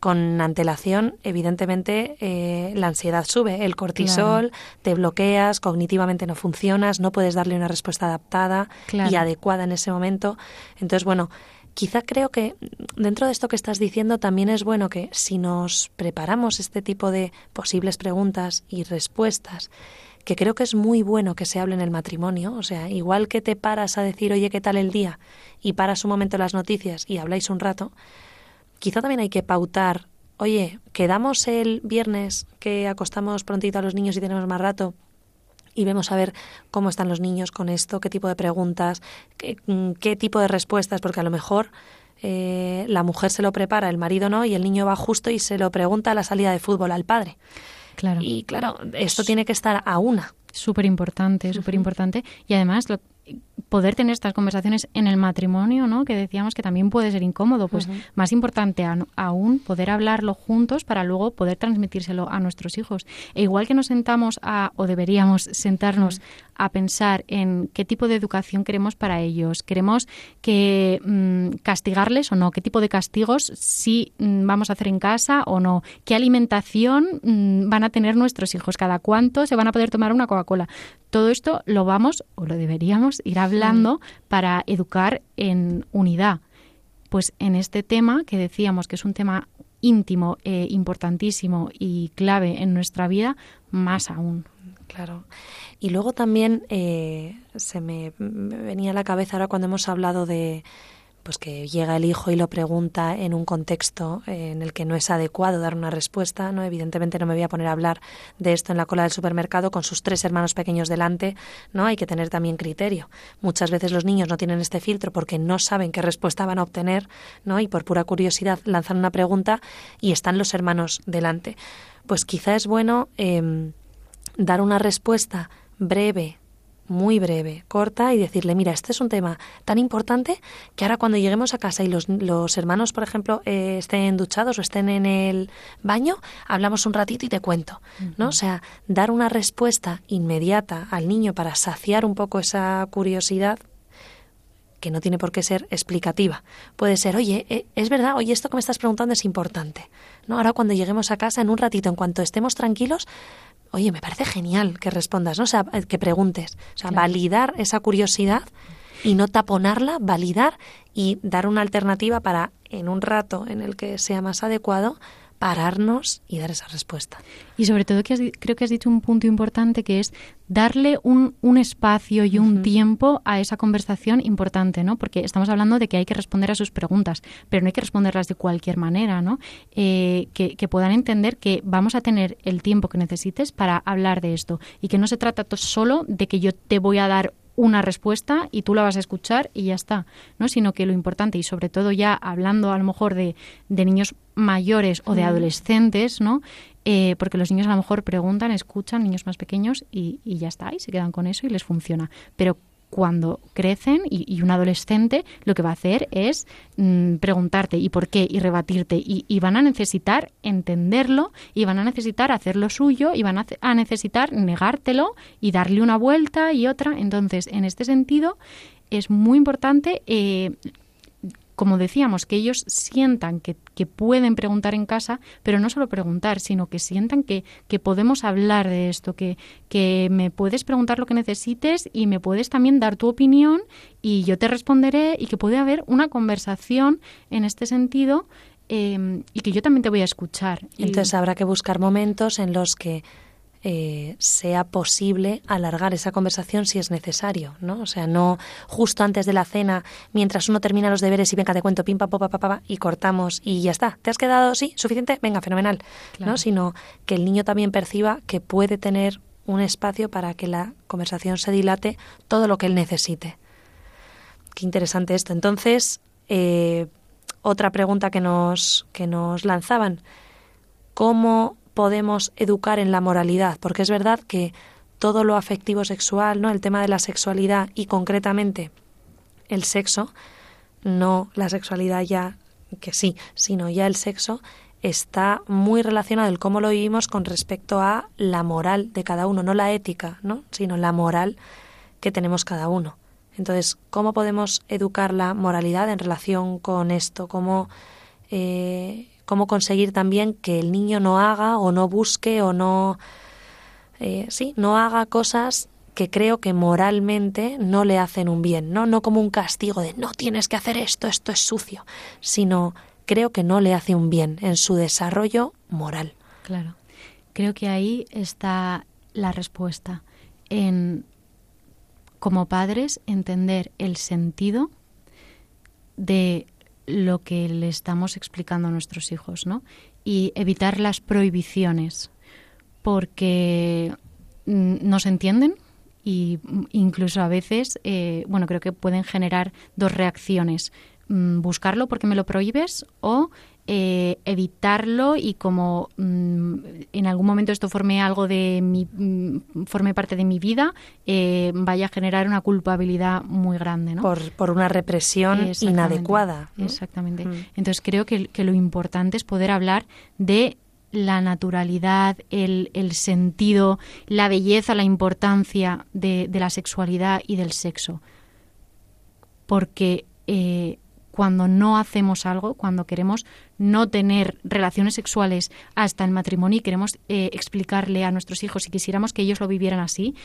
con antelación, evidentemente eh, la ansiedad sube, el cortisol, te bloqueas, cognitivamente no funcionas, no puedes darle una respuesta adaptada y adecuada en ese momento. Entonces, bueno, Quizá creo que dentro de esto que estás diciendo también es bueno que si nos preparamos este tipo de posibles preguntas y respuestas, que creo que es muy bueno que se hable en el matrimonio, o sea, igual que te paras a decir, oye, ¿qué tal el día? y paras un momento las noticias y habláis un rato, quizá también hay que pautar, oye, quedamos el viernes que acostamos prontito a los niños y tenemos más rato y vemos a ver cómo están los niños con esto, qué tipo de preguntas, qué, mm, tipo de respuestas, porque a lo mejor eh, la mujer se lo prepara, el marido no, y el niño va justo y se lo pregunta a la salida de fútbol al padre. Claro. Y claro, esto tiene que estar a una. Súper importante, súper importante. Y además, lo, poder tener estas conversaciones en el matrimonio, ¿no? Que decíamos que también puede ser incómodo, pues más importante aún poder hablarlo juntos para luego poder transmitírselo a nuestros hijos. E igual que nos sentamos a o deberíamos sentarnos a pensar en qué tipo de educación queremos para ellos. Queremos que mm, castigarles o no, qué tipo de castigos sí mm, vamos a hacer en casa o no, qué alimentación mm, van a tener nuestros hijos, cada cuánto se van a poder tomar una Coca-Cola. Todo esto lo vamos o lo deberíamos ir hablando para educar en unidad. Pues en este tema que decíamos que es un tema íntimo, eh, importantísimo y clave en nuestra vida, más aún. Claro. Y luego también eh, se me, venía a la cabeza ahora cuando hemos hablado de pues que llega el hijo y lo pregunta en un contexto eh, en el que no es adecuado dar una respuesta, ¿no? Evidentemente no me voy a poner a hablar de esto en la cola del supermercado con sus tres hermanos pequeños delante, ¿no? Hay que tener también criterio. Muchas veces los niños no tienen este filtro porque no saben qué respuesta van a obtener, ¿no? Y por pura curiosidad lanzan una pregunta y están los hermanos delante. Pues quizá es bueno em, dar una respuesta breve, muy breve, corta y decirle, mira, este es un tema tan importante que ahora cuando lleguemos a casa y los, los hermanos, por ejemplo, eh, estén duchados o estén en el baño, hablamos un ratito y te cuento, ¿no? O sea, dar una respuesta inmediata al niño para saciar un poco esa curiosidad que no tiene por qué ser explicativa. Puede ser, oye, eh, es verdad, oye, esto que me estás preguntando es importante. ¿no? Ahora cuando lleguemos a casa, en un ratito, en cuanto estemos tranquilos, oye, me parece genial que respondas, ¿no? O sea, que preguntes. O sea, validar esa curiosidad y no taponarla, validar y dar una alternativa para, en un rato en el que sea más adecuado, pararnos y dar esa respuesta. Y sobre todo que creo que has dicho un punto importante que es darle un, un espacio y un tiempo a esa conversación importante, ¿no? Porque estamos hablando de que hay que responder a sus preguntas, pero no hay que responderlas de cualquier manera, ¿no? Eh, que, que, puedan entender que vamos a tener el tiempo que necesites para hablar de esto y que no se trata solo de que yo te voy a dar una respuesta y tú la vas a escuchar y ya está, ¿no? Sino que lo importante y sobre todo ya hablando a lo mejor de, de niños mayores o de adolescentes, ¿no? Eh, porque los niños a lo mejor preguntan, escuchan, niños más pequeños y, y ya está, y se quedan con eso y les funciona. Pero cuando crecen y, un adolescente lo que va a hacer es mm, preguntarte y por qué y rebatirte y, van a necesitar entenderlo y van a necesitar hacerlo suyo y van a, necesitar negártelo y darle una vuelta y otra. Entonces, en este sentido, es muy importante eh, como decíamos, que ellos sientan que, pueden preguntar en casa, pero no solo preguntar, sino que sientan que, que podemos hablar de esto, que, que me puedes preguntar lo que necesites y me puedes también dar tu opinión y yo te responderé y que puede haber una conversación en este sentido eh, y que yo también te voy a escuchar. Entonces habrá que buscar momentos en los que eh, sea posible alargar esa conversación si es necesario, ¿no? O sea, no justo antes de la cena, mientras uno termina los deberes y venga, te cuento, pim, pa, pa, pa, pa, y cortamos y ya está. ¿Te has quedado, sí, suficiente? Venga, fenomenal, ¿no? Sino que el niño también perciba que puede tener un espacio para que la conversación se dilate todo lo que él necesite. Qué interesante esto. Entonces, eh, otra pregunta que nos, que nos lanzaban. ¿Cómo podemos educar en la moralidad, porque es verdad que todo lo afectivo sexual, ¿no? El tema de la sexualidad y concretamente el sexo, no la sexualidad ya que sí, sino ya el sexo está muy relacionado el cómo lo vivimos con respecto a la moral de cada uno, no la ética, ¿no? sino la moral que tenemos cada uno. Entonces, ¿cómo podemos educar la moralidad en relación con esto? ¿Cómo eh, cómo conseguir también que el niño no haga o no busque o no, eh, sí, no haga cosas que creo que moralmente no le hacen un bien, ¿no? No como un castigo de no tienes que hacer esto, esto es sucio, sino creo que no le hace un bien en su desarrollo moral. Claro. Creo que ahí está la respuesta en como padres entender el sentido de lo que le estamos explicando a nuestros hijos, ¿no? Y evitar las prohibiciones, porque mm, no se entienden y mm, incluso a veces, eh, bueno, creo que pueden generar dos reacciones. Mm, buscarlo porque me lo prohíbes o eh, evitarlo y como mm, en algún momento esto forme algo de mi, mm, forme parte de mi vida, eh, vaya a generar una culpabilidad muy grande. ¿no? Por, por una represión inadecuada. Exactamente. Mm. Entonces creo que, lo importante es poder hablar de la naturalidad, el, el, sentido, la belleza, la importancia de, de, la sexualidad y del sexo. Porque eh, cuando no hacemos algo, cuando queremos no tener relaciones sexuales hasta el matrimonio y queremos eh, explicarle a nuestros hijos si quisiéramos que ellos lo vivieran así,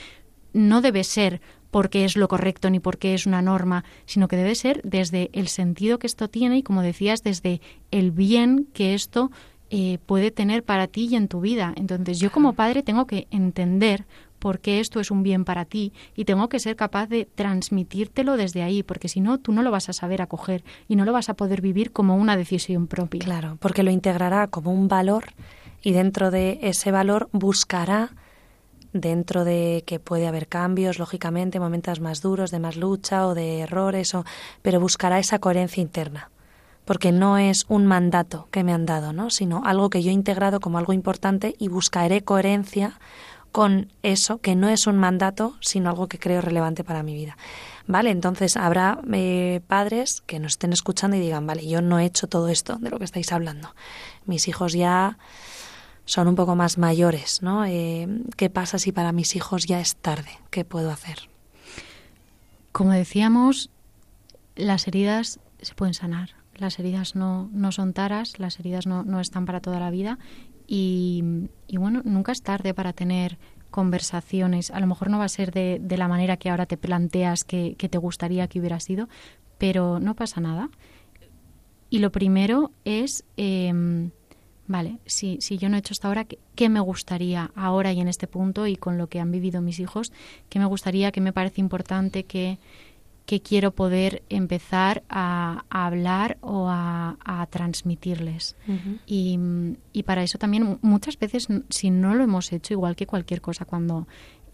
no debe ser porque es lo correcto ni porque es una norma, sino que debe ser desde el sentido que esto tiene y, como decías, desde el bien que esto eh, puede tener para ti y en tu vida. Entonces, yo como padre tengo que entender porque esto es un bien para ti y tengo que ser capaz de transmitírtelo desde ahí, porque si no, tú no lo vas a saber acoger y no lo vas a poder vivir como una decisión propia. Claro, porque lo integrará como un valor y dentro de ese valor buscará dentro de que puede haber cambios, lógicamente, momentos más duros, de más lucha o de errores, o, pero buscará esa coherencia interna porque no es un mandato que me han dado, ¿no? sino algo que yo he integrado como algo importante y buscaré coherencia con eso que no es un mandato, sino algo que creo relevante para mi vida. Vale, entonces habrá eh, padres que nos estén escuchando y digan, vale, yo no he hecho todo esto de lo que estáis hablando. Mis hijos ya son un poco más mayores, ¿no? Eh, ¿Qué pasa si para mis hijos ya es tarde? ¿Qué puedo hacer? Como decíamos, las heridas se pueden sanar. Las heridas no, no son taras, las heridas no, no están para toda la vida y, bueno, nunca es tarde para tener conversaciones. A lo mejor no va a ser de, de la manera que ahora te planteas que, te gustaría que hubiera sido, pero no pasa nada. Y lo primero es em, vale, si, si yo no he hecho hasta ahora, ¿qué, ¿qué, me gustaría ahora y en este punto y con lo que han vivido mis hijos? ¿Qué me gustaría, qué me parece importante, que que quiero poder empezar a, hablar o a, transmitirles. y, y, para eso también muchas veces, si no lo hemos hecho, igual que cualquier cosa, cuando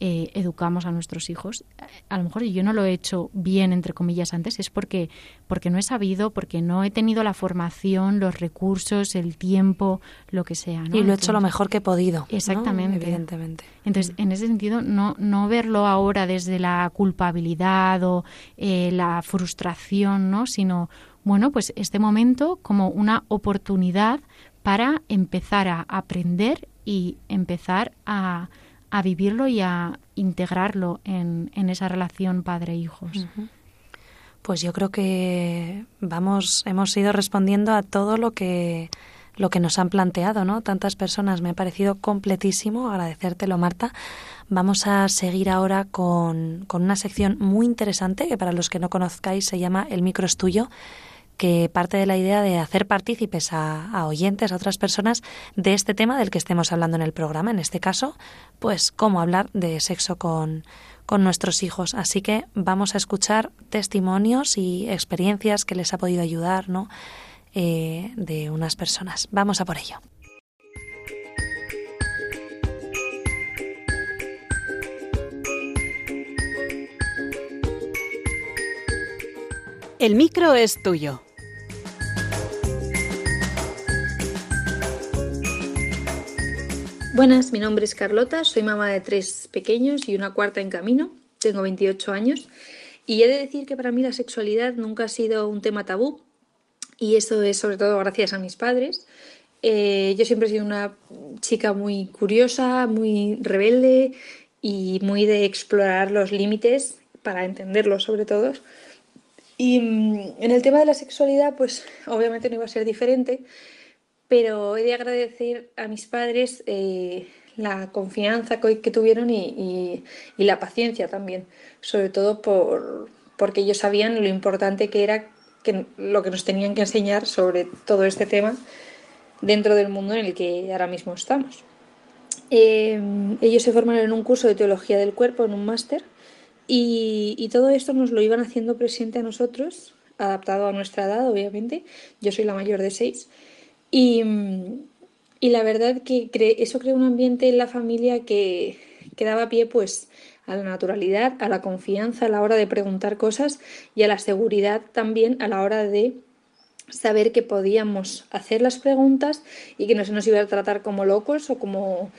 eh, educamos a nuestros hijos. A lo mejor yo no lo he hecho bien, entre comillas, antes, es porque, porque no he sabido, porque no he tenido la formación, los recursos, el tiempo, lo que sea. Y lo he hecho lo mejor que he podido. Exactamente. Evidentemente. Entonces, en ese sentido, no, no verlo ahora desde la culpabilidad o eh, la frustración, ¿no? sino, bueno, pues este momento como una oportunidad para empezar a aprender y empezar a a vivirlo y a integrarlo en, en esa relación padre-hijos. Pues yo creo que vamos, hemos ido respondiendo a todo lo que lo que nos han planteado, ¿no? Tantas personas, me ha parecido completísimo, agradecértelo, Marta. Vamos a seguir ahora con, con una sección muy interesante que para los que no conozcáis se llama El micro es tuyo que parte de la idea de hacer partícipes a, oyentes, a otras personas, de este tema del que estemos hablando en el programa. En este caso, pues cómo hablar de sexo con, con nuestros hijos. Así que vamos a escuchar testimonios y experiencias que les ha podido ayudar, ¿no? Eh, de unas personas. Vamos a por ello. El micro es tuyo. Buenas, mi nombre es Carlota, soy mamá de tres pequeños y una cuarta en camino, tengo 28 años y he de decir que para mí la sexualidad nunca ha sido un tema tabú y eso es sobre todo gracias a mis padres. Eh, yo siempre he sido una chica muy curiosa, muy rebelde y muy de explorar los límites para entenderlos sobre todo. Y mm, en el tema de la sexualidad, pues obviamente no iba a ser diferente pero he de agradecer a mis padres eh, la confianza que, tuvieron y, la paciencia también, sobre todo por, porque ellos sabían lo importante que era que, lo que nos tenían que enseñar sobre todo este tema dentro del mundo en el que ahora mismo estamos. Eh, ellos se formaron en un curso de teología del cuerpo, en un máster, y, y, todo esto nos lo iban haciendo presente a nosotros, adaptado a nuestra edad, obviamente. Yo soy la mayor de seis. Y, la verdad que eso crea un ambiente en la familia que, daba pie pues a la naturalidad, a la confianza a la hora de preguntar cosas y a la seguridad también a la hora de saber que podíamos hacer las preguntas y que no se nos iba a tratar como locos o como,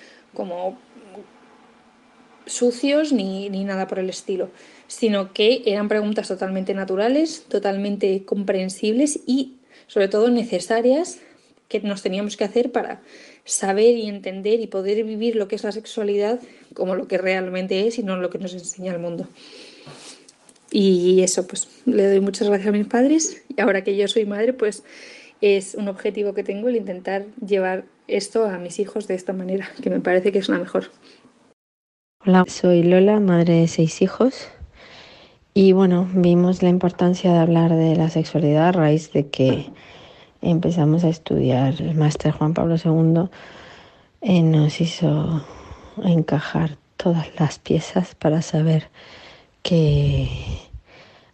sucios ni nada por el estilo, sino que eran preguntas totalmente naturales, totalmente comprensibles y sobre todo necesarias que nos teníamos que hacer para saber y entender y poder vivir lo que es la sexualidad como lo que realmente es y no lo que nos enseña el mundo. Y eso, pues le doy muchas gracias a mis padres y ahora que yo soy madre, pues es un objetivo que tengo el intentar llevar esto a mis hijos de esta manera, que me parece que es la mejor. Hola, soy Lola, madre de seis hijos. Y bueno, vimos la importancia de hablar de la sexualidad a raíz de que empezamos a estudiar el máster Juan Pablo II, eh, nos hizo encajar todas las piezas para saber que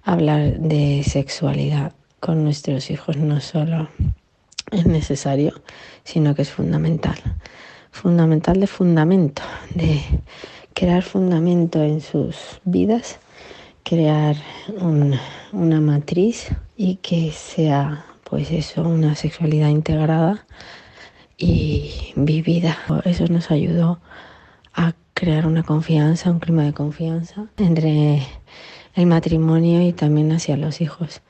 hablar de sexualidad con nuestros hijos no solo es necesario, sino que es fundamental. Fundamental de fundamento, de crear fundamento en sus vidas, crear una matriz y que sea pues eso, una sexualidad integrada y vivida. Eso nos ayudó a crear una confianza, un clima de confianza entre el matrimonio y también hacia los hijos.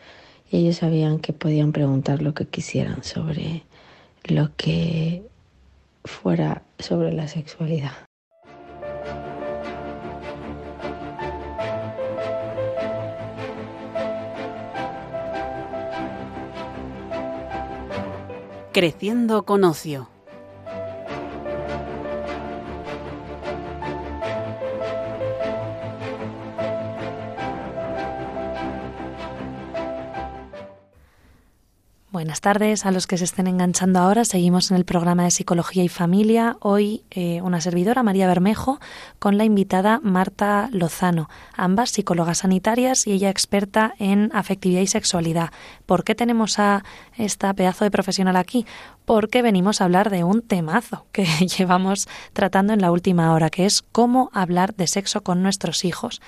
Ellos sabían que podían preguntar lo que quisieran sobre lo que fuera sobre la sexualidad. Creciendo con ocio. Buenas tardes a los que se estén enganchando ahora. Seguimos en el programa de Psicología y Familia. Hoy eh, una servidora, María Bermejo, con la invitada Marta Lozano, ambas psicólogas sanitarias y ella experta en afectividad y sexualidad. ¿Por qué tenemos a esta pedazo de profesional aquí? Porque venimos a hablar de un temazo que (laughs) llevamos tratando en la última hora, que es cómo hablar de sexo con nuestros hijos.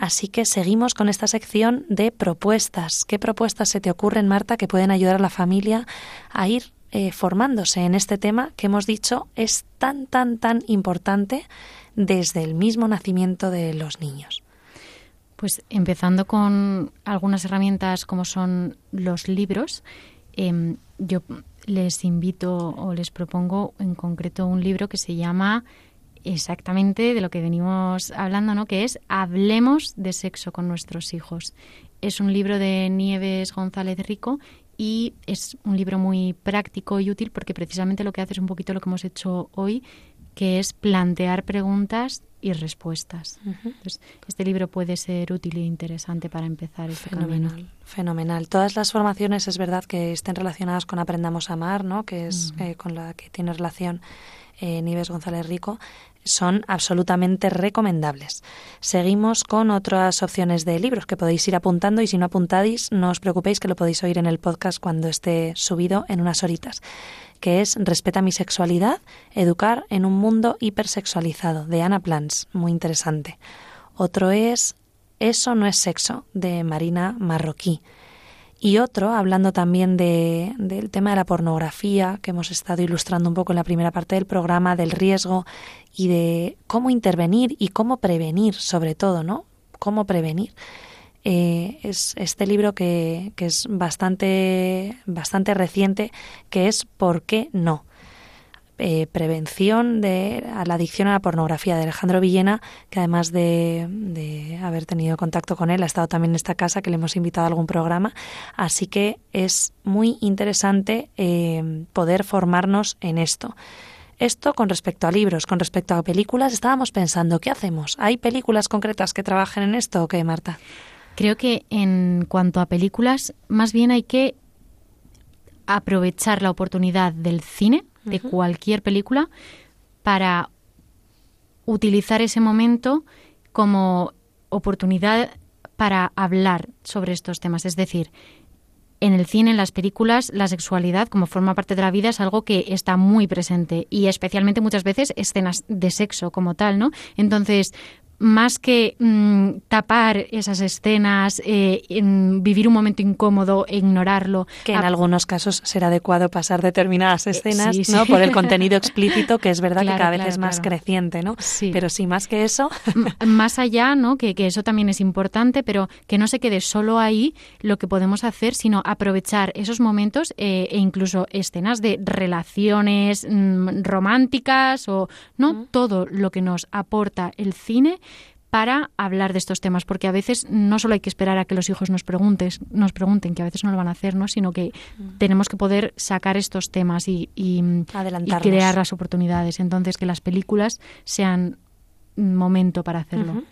Así que seguimos con esta sección de propuestas. ¿Qué propuestas se te ocurren, Marta, que pueden ayudar a la familia a ir eh, formándose en este tema que hemos dicho es tan, tan, tan importante desde el mismo nacimiento de los niños? Pues empezando con algunas herramientas como son los libros, em, yo les invito o les propongo en concreto un libro que se llama exactamente de lo que venimos hablando, ¿no? Que es Hablemos de sexo con nuestros hijos. Es un libro de Nieves González Rico y es un libro muy práctico y útil porque precisamente lo que hace es un poquito lo que hemos hecho hoy, que es plantear preguntas y respuestas. este libro puede ser útil e interesante para empezar este fenomenal, Fenomenal. Todas las formaciones es verdad que estén relacionadas con Aprendamos a Amar, ¿no? que es eh, con la que tiene relación eh, Nieves González Rico, son absolutamente recomendables. Seguimos con otras opciones de libros que podéis ir apuntando y si no apuntáis, no os preocupéis que lo podéis oír en el podcast cuando esté subido en unas horitas, que es Respeta mi sexualidad, educar en un mundo hipersexualizado, de Ana Plans, muy interesante. Otro es Eso no es sexo, de Marina Marroquí y otro, hablando también de, del tema de la pornografía, que hemos estado ilustrando un poco en la primera parte del programa, del riesgo y de cómo intervenir y cómo prevenir, sobre todo, ¿no? Cómo prevenir. Eh, es este libro que, que es bastante, bastante reciente, que es ¿Por qué no? Eh, prevención de la adicción a la pornografía de Alejandro Villena, que además de, haber tenido contacto con él, ha estado también en esta casa, que le hemos invitado a algún programa. Así que es muy interesante eh, poder formarnos en esto. Esto con respecto a libros, con respecto a películas, estábamos pensando, ¿qué hacemos? ¿Hay películas concretas que trabajen en esto o qué, Marta? Creo que en cuanto a películas, más bien hay que aprovechar la oportunidad del cine de cualquier película para utilizar ese momento como oportunidad para hablar sobre estos temas. Es decir, en el cine, en las películas, la sexualidad como forma parte de la vida es algo que está muy presente y especialmente muchas veces escenas de sexo como tal, ¿no? Entonces, más que mm, tapar esas escenas, eh, vivir un momento incómodo e ignorarlo. Que en algunos casos será adecuado pasar determinadas eh, escenas ¿no? por el contenido explícito, que es verdad que cada vez es más creciente, ¿no? Pero sí, más que eso. más allá, ¿no? Que, que, eso también es importante, pero que no se quede solo ahí lo que podemos hacer, sino aprovechar esos momentos eh, e incluso escenas de relaciones mm, románticas o no todo lo que nos aporta el cine para hablar de estos temas, porque a veces no solo hay que esperar a que los hijos nos pregunten, nos pregunten, que a veces no lo van a hacer, ¿no? sino que mm. tenemos que poder sacar estos temas y, y, crear las oportunidades. Entonces, que las películas sean momento para hacerlo.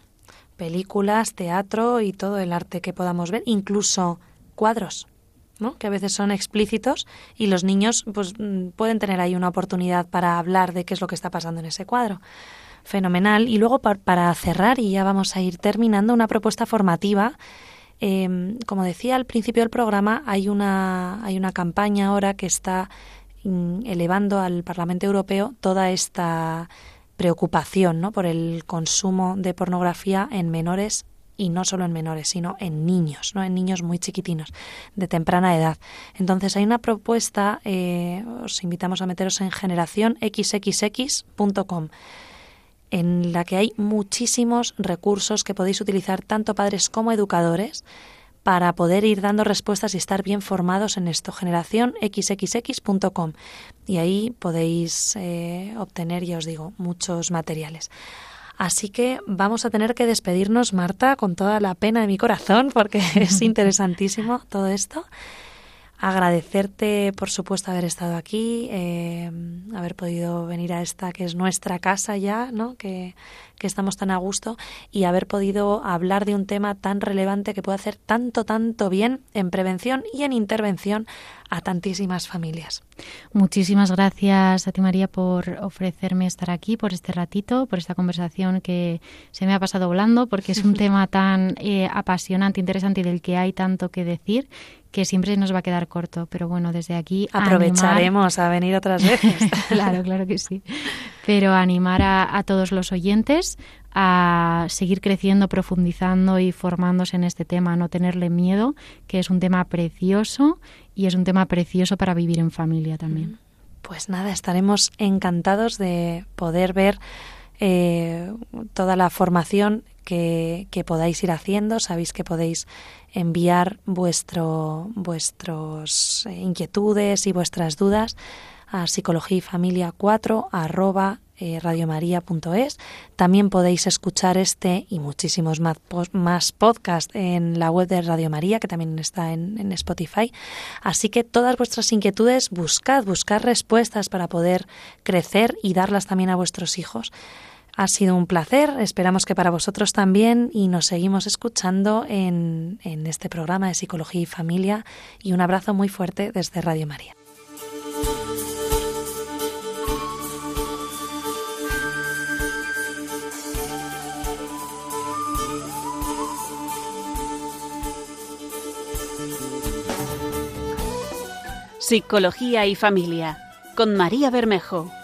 Películas, teatro y todo el arte que podamos ver, incluso cuadros. ¿no? que a veces son explícitos y los niños pues mm, pueden tener ahí una oportunidad para hablar de qué es lo que está pasando en ese cuadro fenomenal. Y luego para cerrar, y ya vamos a ir terminando, una propuesta formativa. Em, como decía al principio del programa, hay una, hay una campaña ahora que está mm, elevando al Parlamento Europeo toda esta preocupación ¿no? por el consumo de pornografía en menores y no solo en menores, sino en niños, ¿no? en niños muy chiquitinos, de temprana edad. Entonces hay una propuesta, eh, os invitamos a meteros en generacionxxx.com en la que hay muchísimos recursos que podéis utilizar tanto padres como educadores para poder ir dando respuestas y estar bien formados en esto. Generación xxx.com y ahí podéis eh, obtener, ya os digo, muchos materiales. Así que vamos a tener que despedirnos, Marta, con toda la pena de mi corazón, porque (laughs) es (laughs) interesantísimo todo esto. Agradecerte, por supuesto, haber estado aquí, eh, haber podido venir a esta que es nuestra casa ya, ¿no? Que, que estamos tan a gusto y haber podido hablar de un tema tan relevante que puede hacer tanto, tanto bien en prevención y en intervención a tantísimas familias. Muchísimas gracias a ti, María, por ofrecerme estar aquí, por este ratito, por esta conversación que se me ha pasado volando, porque es un (laughs) tema tan eh, apasionante, interesante y del que hay tanto que decir que siempre nos va a quedar corto, pero bueno, desde aquí aprovecharemos a venir otras (laughs) veces. (laughs) claro, claro que sí. Pero animar a, todos los oyentes a seguir creciendo, profundizando y formándose en este tema, no tenerle miedo, que es un tema precioso y es un tema precioso para vivir en familia también. Pues nada, estaremos encantados de poder ver eh, toda la formación que, podáis ir haciendo. Sabéis que podéis enviar vuestro, vuestras eh, inquietudes y vuestras dudas a psicología y familia 4 arroba eh. También podéis escuchar este y muchísimos más, más podcasts en la web de Radio María, que también está en, en Spotify. Así que todas vuestras inquietudes, buscad, buscad respuestas para poder crecer y darlas también a vuestros hijos. Ha sido un placer, esperamos que para vosotros también y nos seguimos escuchando en, en este programa de Psicología y Familia y un abrazo muy fuerte desde Radio María. Psicología y Familia con María Bermejo.